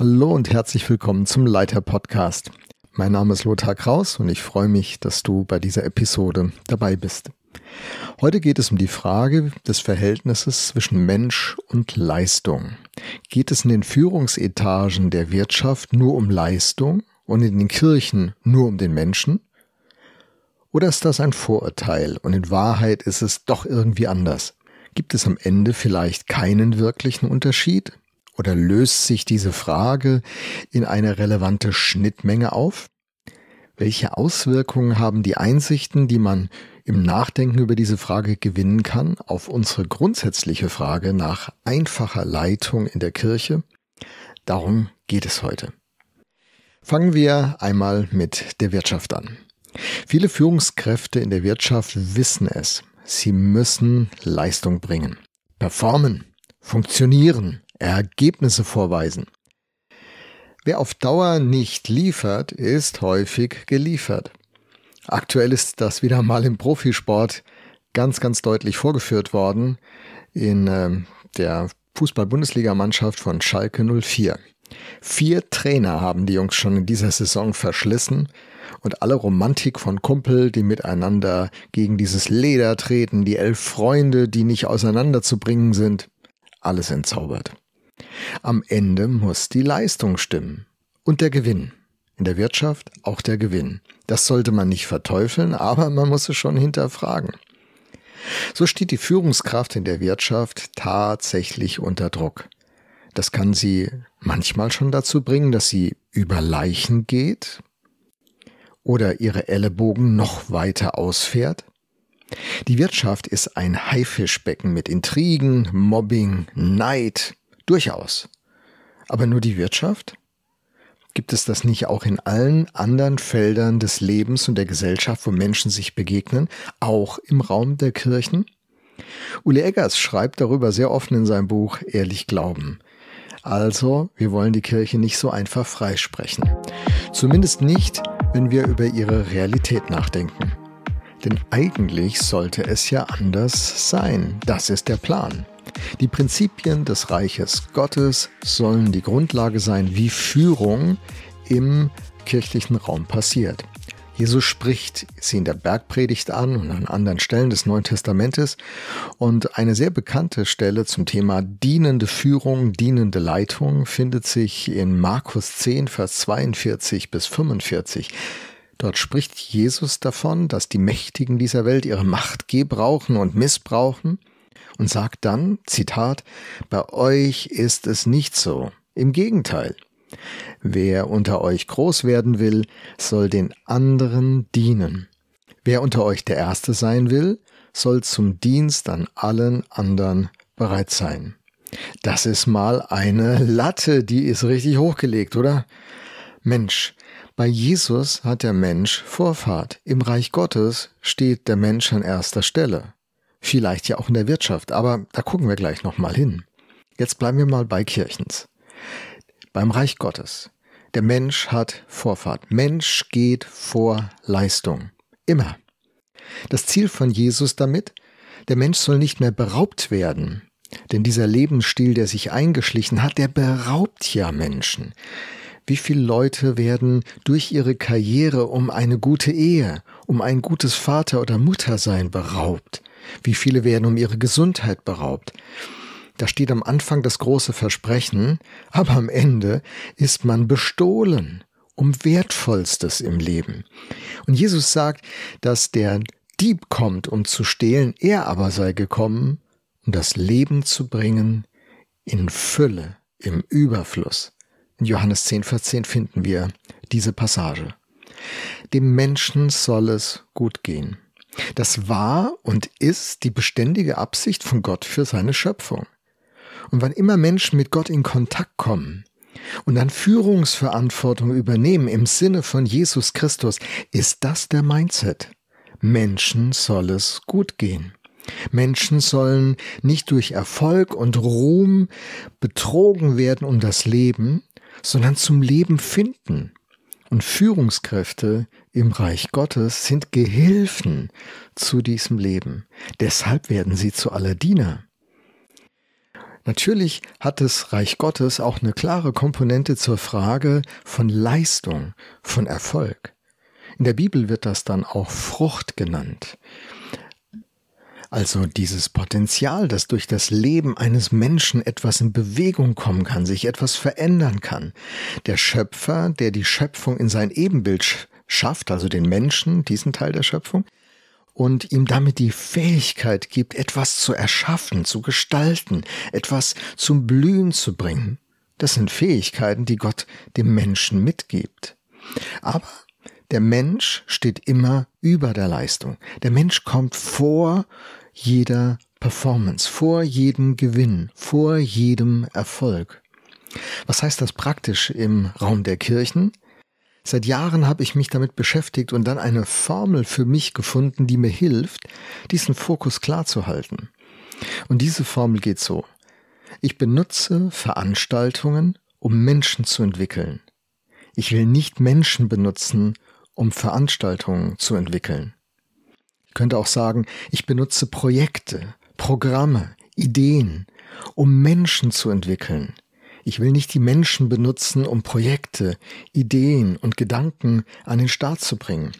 Hallo und herzlich willkommen zum Leiter Podcast. Mein Name ist Lothar Kraus und ich freue mich, dass du bei dieser Episode dabei bist. Heute geht es um die Frage des Verhältnisses zwischen Mensch und Leistung. Geht es in den Führungsetagen der Wirtschaft nur um Leistung und in den Kirchen nur um den Menschen? Oder ist das ein Vorurteil und in Wahrheit ist es doch irgendwie anders? Gibt es am Ende vielleicht keinen wirklichen Unterschied? Oder löst sich diese Frage in eine relevante Schnittmenge auf? Welche Auswirkungen haben die Einsichten, die man im Nachdenken über diese Frage gewinnen kann, auf unsere grundsätzliche Frage nach einfacher Leitung in der Kirche? Darum geht es heute. Fangen wir einmal mit der Wirtschaft an. Viele Führungskräfte in der Wirtschaft wissen es. Sie müssen Leistung bringen, performen, funktionieren, Ergebnisse vorweisen. Wer auf Dauer nicht liefert, ist häufig geliefert. Aktuell ist das wieder mal im Profisport ganz, ganz deutlich vorgeführt worden in äh, der Fußball-Bundesligamannschaft von Schalke 04. Vier Trainer haben die Jungs schon in dieser Saison verschlissen und alle Romantik von Kumpel, die miteinander gegen dieses Leder treten, die elf Freunde, die nicht auseinanderzubringen sind, alles entzaubert. Am Ende muss die Leistung stimmen und der Gewinn. In der Wirtschaft auch der Gewinn. Das sollte man nicht verteufeln, aber man muss es schon hinterfragen. So steht die Führungskraft in der Wirtschaft tatsächlich unter Druck. Das kann sie manchmal schon dazu bringen, dass sie über Leichen geht oder ihre Ellenbogen noch weiter ausfährt. Die Wirtschaft ist ein Haifischbecken mit Intrigen, Mobbing, Neid, Durchaus. Aber nur die Wirtschaft? Gibt es das nicht auch in allen anderen Feldern des Lebens und der Gesellschaft, wo Menschen sich begegnen, auch im Raum der Kirchen? Uli Eggers schreibt darüber sehr offen in seinem Buch Ehrlich Glauben. Also, wir wollen die Kirche nicht so einfach freisprechen. Zumindest nicht, wenn wir über ihre Realität nachdenken. Denn eigentlich sollte es ja anders sein. Das ist der Plan. Die Prinzipien des Reiches Gottes sollen die Grundlage sein, wie Führung im kirchlichen Raum passiert. Jesus spricht sie in der Bergpredigt an und an anderen Stellen des Neuen Testamentes. Und eine sehr bekannte Stelle zum Thema dienende Führung, dienende Leitung findet sich in Markus 10, Vers 42 bis 45. Dort spricht Jesus davon, dass die Mächtigen dieser Welt ihre Macht gebrauchen und missbrauchen und sagt dann, Zitat, bei euch ist es nicht so. Im Gegenteil. Wer unter euch groß werden will, soll den anderen dienen. Wer unter euch der Erste sein will, soll zum Dienst an allen anderen bereit sein. Das ist mal eine Latte, die ist richtig hochgelegt, oder? Mensch, bei Jesus hat der Mensch Vorfahrt. Im Reich Gottes steht der Mensch an erster Stelle. Vielleicht ja auch in der Wirtschaft, aber da gucken wir gleich nochmal hin. Jetzt bleiben wir mal bei Kirchens. Beim Reich Gottes. Der Mensch hat Vorfahrt. Mensch geht vor Leistung. Immer. Das Ziel von Jesus damit? Der Mensch soll nicht mehr beraubt werden. Denn dieser Lebensstil, der sich eingeschlichen hat, der beraubt ja Menschen. Wie viele Leute werden durch ihre Karriere um eine gute Ehe, um ein gutes Vater oder Muttersein beraubt? Wie viele werden um ihre Gesundheit beraubt? Da steht am Anfang das große Versprechen, aber am Ende ist man bestohlen um Wertvollstes im Leben. Und Jesus sagt, dass der Dieb kommt, um zu stehlen, er aber sei gekommen, um das Leben zu bringen in Fülle, im Überfluss. In Johannes 10, Vers 10 finden wir diese Passage. Dem Menschen soll es gut gehen. Das war und ist die beständige Absicht von Gott für seine Schöpfung. Und wann immer Menschen mit Gott in Kontakt kommen und dann Führungsverantwortung übernehmen im Sinne von Jesus Christus, ist das der Mindset. Menschen soll es gut gehen. Menschen sollen nicht durch Erfolg und Ruhm betrogen werden um das Leben, sondern zum Leben finden. Und Führungskräfte im Reich Gottes sind Gehilfen zu diesem Leben. Deshalb werden sie zu aller Diener. Natürlich hat das Reich Gottes auch eine klare Komponente zur Frage von Leistung, von Erfolg. In der Bibel wird das dann auch Frucht genannt. Also dieses Potenzial, dass durch das Leben eines Menschen etwas in Bewegung kommen kann, sich etwas verändern kann. Der Schöpfer, der die Schöpfung in sein Ebenbild schafft, also den Menschen, diesen Teil der Schöpfung, und ihm damit die Fähigkeit gibt, etwas zu erschaffen, zu gestalten, etwas zum Blühen zu bringen. Das sind Fähigkeiten, die Gott dem Menschen mitgibt. Aber der Mensch steht immer über der Leistung. Der Mensch kommt vor jeder Performance, vor jedem Gewinn, vor jedem Erfolg. Was heißt das praktisch im Raum der Kirchen? Seit Jahren habe ich mich damit beschäftigt und dann eine Formel für mich gefunden, die mir hilft, diesen Fokus klar zu halten. Und diese Formel geht so. Ich benutze Veranstaltungen, um Menschen zu entwickeln. Ich will nicht Menschen benutzen, um Veranstaltungen zu entwickeln. Ich könnte auch sagen, ich benutze Projekte, Programme, Ideen, um Menschen zu entwickeln. Ich will nicht die Menschen benutzen, um Projekte, Ideen und Gedanken an den Start zu bringen.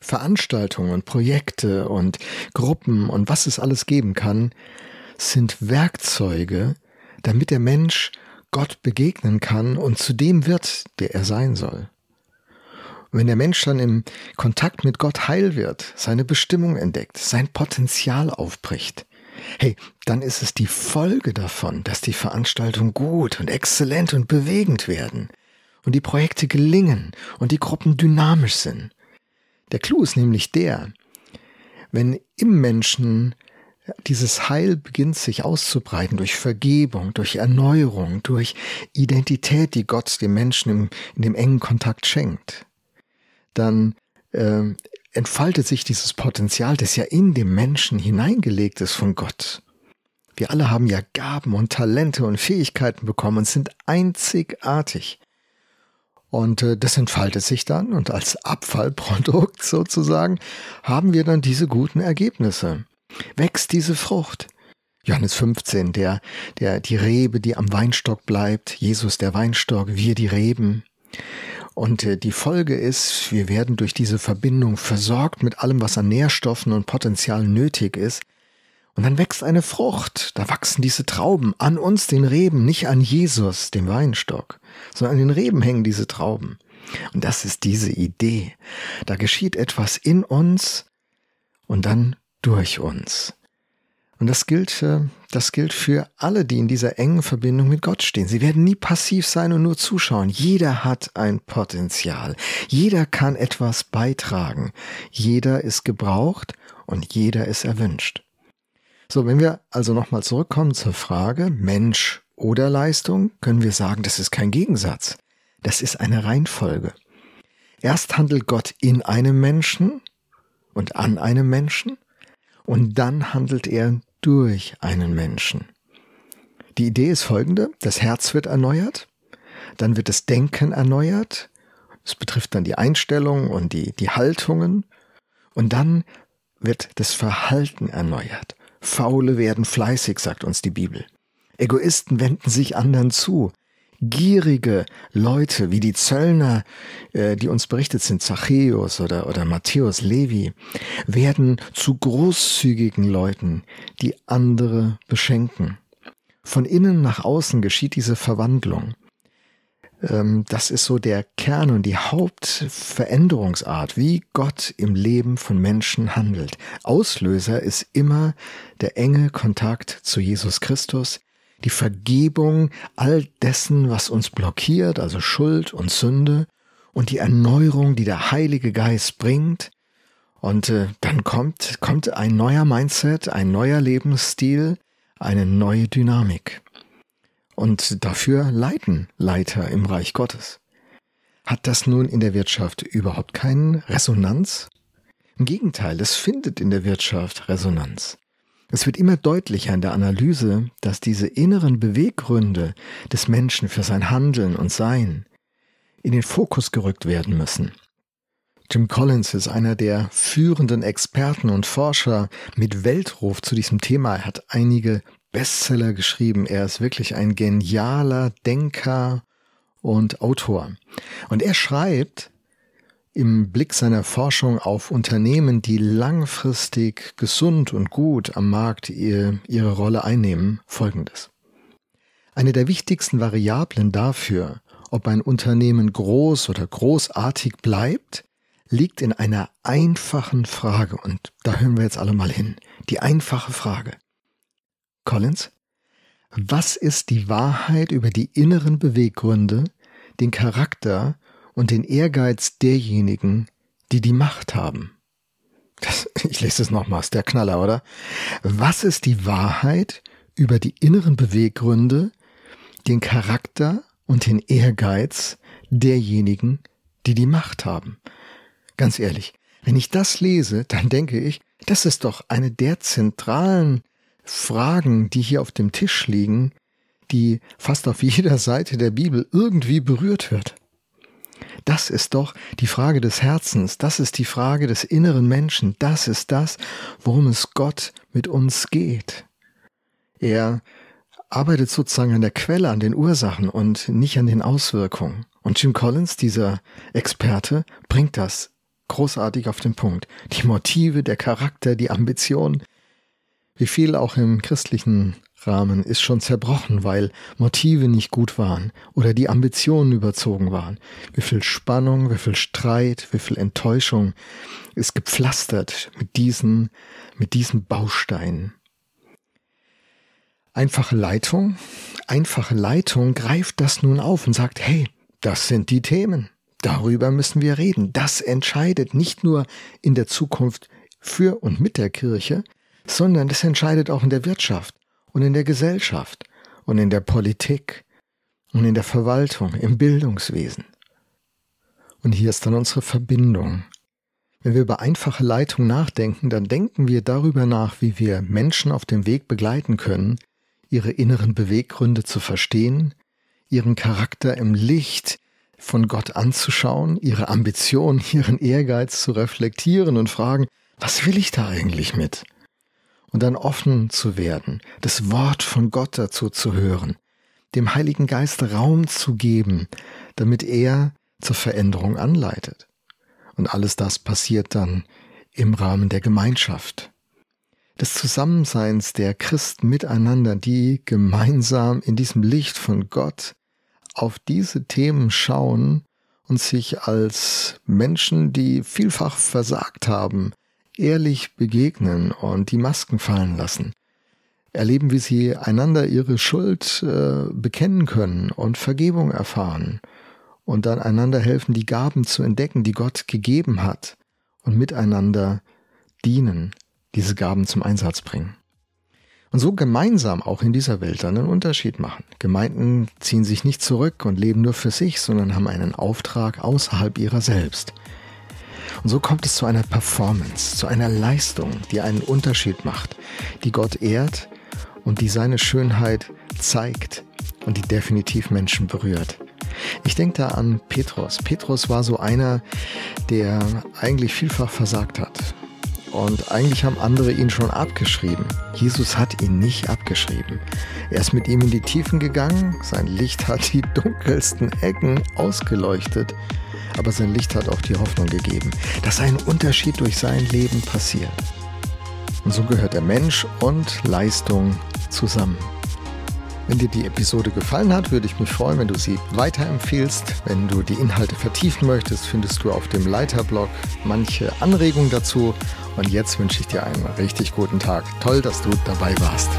Veranstaltungen, Projekte und Gruppen und was es alles geben kann, sind Werkzeuge, damit der Mensch Gott begegnen kann und zu dem wird, der er sein soll. Wenn der Mensch dann im Kontakt mit Gott heil wird, seine Bestimmung entdeckt, sein Potenzial aufbricht, hey, dann ist es die Folge davon, dass die Veranstaltungen gut und exzellent und bewegend werden und die Projekte gelingen und die Gruppen dynamisch sind. Der Clou ist nämlich der, wenn im Menschen dieses Heil beginnt sich auszubreiten durch Vergebung, durch Erneuerung, durch Identität, die Gott dem Menschen im, in dem engen Kontakt schenkt, dann äh, entfaltet sich dieses Potenzial, das ja in dem Menschen hineingelegt ist von Gott. Wir alle haben ja Gaben und Talente und Fähigkeiten bekommen und sind einzigartig. Und äh, das entfaltet sich dann und als Abfallprodukt sozusagen haben wir dann diese guten Ergebnisse. Wächst diese Frucht. Johannes 15, der, der, die Rebe, die am Weinstock bleibt, Jesus der Weinstock, wir die Reben. Und äh, die Folge ist, wir werden durch diese Verbindung versorgt mit allem, was an Nährstoffen und Potenzial nötig ist. Und dann wächst eine Frucht. Da wachsen diese Trauben an uns, den Reben, nicht an Jesus, dem Weinstock, sondern an den Reben hängen diese Trauben. Und das ist diese Idee. Da geschieht etwas in uns und dann durch uns. Und das gilt, äh, das gilt für alle, die in dieser engen Verbindung mit Gott stehen. Sie werden nie passiv sein und nur zuschauen. Jeder hat ein Potenzial. Jeder kann etwas beitragen. Jeder ist gebraucht und jeder ist erwünscht. So, wenn wir also nochmal zurückkommen zur Frage Mensch oder Leistung, können wir sagen, das ist kein Gegensatz. Das ist eine Reihenfolge. Erst handelt Gott in einem Menschen und an einem Menschen und dann handelt er durch einen Menschen. Die Idee ist folgende, das Herz wird erneuert, dann wird das Denken erneuert, es betrifft dann die Einstellung und die, die Haltungen und dann wird das Verhalten erneuert. Faule werden fleißig, sagt uns die Bibel. Egoisten wenden sich anderen zu. Gierige Leute wie die Zöllner, äh, die uns berichtet sind, Zachäus oder, oder Matthäus Levi, werden zu großzügigen Leuten, die andere beschenken. Von innen nach außen geschieht diese Verwandlung. Ähm, das ist so der Kern und die Hauptveränderungsart, wie Gott im Leben von Menschen handelt. Auslöser ist immer der enge Kontakt zu Jesus Christus, die Vergebung all dessen, was uns blockiert, also Schuld und Sünde, und die Erneuerung, die der Heilige Geist bringt. Und äh, dann kommt, kommt ein neuer Mindset, ein neuer Lebensstil, eine neue Dynamik. Und dafür leiten Leiter im Reich Gottes. Hat das nun in der Wirtschaft überhaupt keinen Resonanz? Im Gegenteil, es findet in der Wirtschaft Resonanz. Es wird immer deutlicher in der Analyse, dass diese inneren Beweggründe des Menschen für sein Handeln und Sein in den Fokus gerückt werden müssen. Jim Collins ist einer der führenden Experten und Forscher mit Weltruf zu diesem Thema. Er hat einige Bestseller geschrieben. Er ist wirklich ein genialer Denker und Autor. Und er schreibt im Blick seiner Forschung auf Unternehmen, die langfristig gesund und gut am Markt ihr, ihre Rolle einnehmen, folgendes. Eine der wichtigsten Variablen dafür, ob ein Unternehmen groß oder großartig bleibt, liegt in einer einfachen Frage. Und da hören wir jetzt alle mal hin. Die einfache Frage. Collins, was ist die Wahrheit über die inneren Beweggründe, den Charakter und den Ehrgeiz derjenigen, die die Macht haben? Das, ich lese es nochmals, der Knaller, oder? Was ist die Wahrheit über die inneren Beweggründe, den Charakter und den Ehrgeiz derjenigen, die die Macht haben. Ganz ehrlich, wenn ich das lese, dann denke ich, das ist doch eine der zentralen Fragen, die hier auf dem Tisch liegen, die fast auf jeder Seite der Bibel irgendwie berührt wird. Das ist doch die Frage des Herzens, das ist die Frage des inneren Menschen, das ist das, worum es Gott mit uns geht. Er arbeitet sozusagen an der Quelle, an den Ursachen und nicht an den Auswirkungen. Und Jim Collins, dieser Experte, bringt das großartig auf den Punkt. Die Motive, der Charakter, die Ambition, wie viel auch im christlichen Rahmen ist schon zerbrochen, weil Motive nicht gut waren oder die Ambitionen überzogen waren. Wie viel Spannung, wie viel Streit, wie viel Enttäuschung ist gepflastert mit diesen, mit diesen Bausteinen. Einfache Leitung, einfache Leitung greift das nun auf und sagt, hey, das sind die Themen. Darüber müssen wir reden. Das entscheidet nicht nur in der Zukunft für und mit der Kirche, sondern das entscheidet auch in der Wirtschaft und in der Gesellschaft und in der Politik und in der Verwaltung, im Bildungswesen. Und hier ist dann unsere Verbindung. Wenn wir über einfache Leitung nachdenken, dann denken wir darüber nach, wie wir Menschen auf dem Weg begleiten können, ihre inneren Beweggründe zu verstehen, ihren Charakter im Licht von Gott anzuschauen, ihre Ambition, ihren Ehrgeiz zu reflektieren und fragen, was will ich da eigentlich mit? Und dann offen zu werden, das Wort von Gott dazu zu hören, dem Heiligen Geist Raum zu geben, damit er zur Veränderung anleitet. Und alles das passiert dann im Rahmen der Gemeinschaft, des Zusammenseins der Christen miteinander, die gemeinsam in diesem Licht von Gott auf diese Themen schauen und sich als Menschen, die vielfach versagt haben, ehrlich begegnen und die Masken fallen lassen. Erleben, wie sie einander ihre Schuld äh, bekennen können und Vergebung erfahren und dann einander helfen, die Gaben zu entdecken, die Gott gegeben hat und miteinander dienen diese Gaben zum Einsatz bringen. Und so gemeinsam auch in dieser Welt dann einen Unterschied machen. Gemeinden ziehen sich nicht zurück und leben nur für sich, sondern haben einen Auftrag außerhalb ihrer selbst. Und so kommt es zu einer Performance, zu einer Leistung, die einen Unterschied macht, die Gott ehrt und die seine Schönheit zeigt und die definitiv Menschen berührt. Ich denke da an Petrus. Petrus war so einer, der eigentlich vielfach versagt hat, und eigentlich haben andere ihn schon abgeschrieben. Jesus hat ihn nicht abgeschrieben. Er ist mit ihm in die Tiefen gegangen, sein Licht hat die dunkelsten Ecken ausgeleuchtet, aber sein Licht hat auch die Hoffnung gegeben, dass ein Unterschied durch sein Leben passiert. Und so gehört der Mensch und Leistung zusammen. Wenn dir die Episode gefallen hat, würde ich mich freuen, wenn du sie weiterempfehlst. Wenn du die Inhalte vertiefen möchtest, findest du auf dem Leiterblog manche Anregungen dazu. Und jetzt wünsche ich dir einen richtig guten Tag. Toll, dass du dabei warst.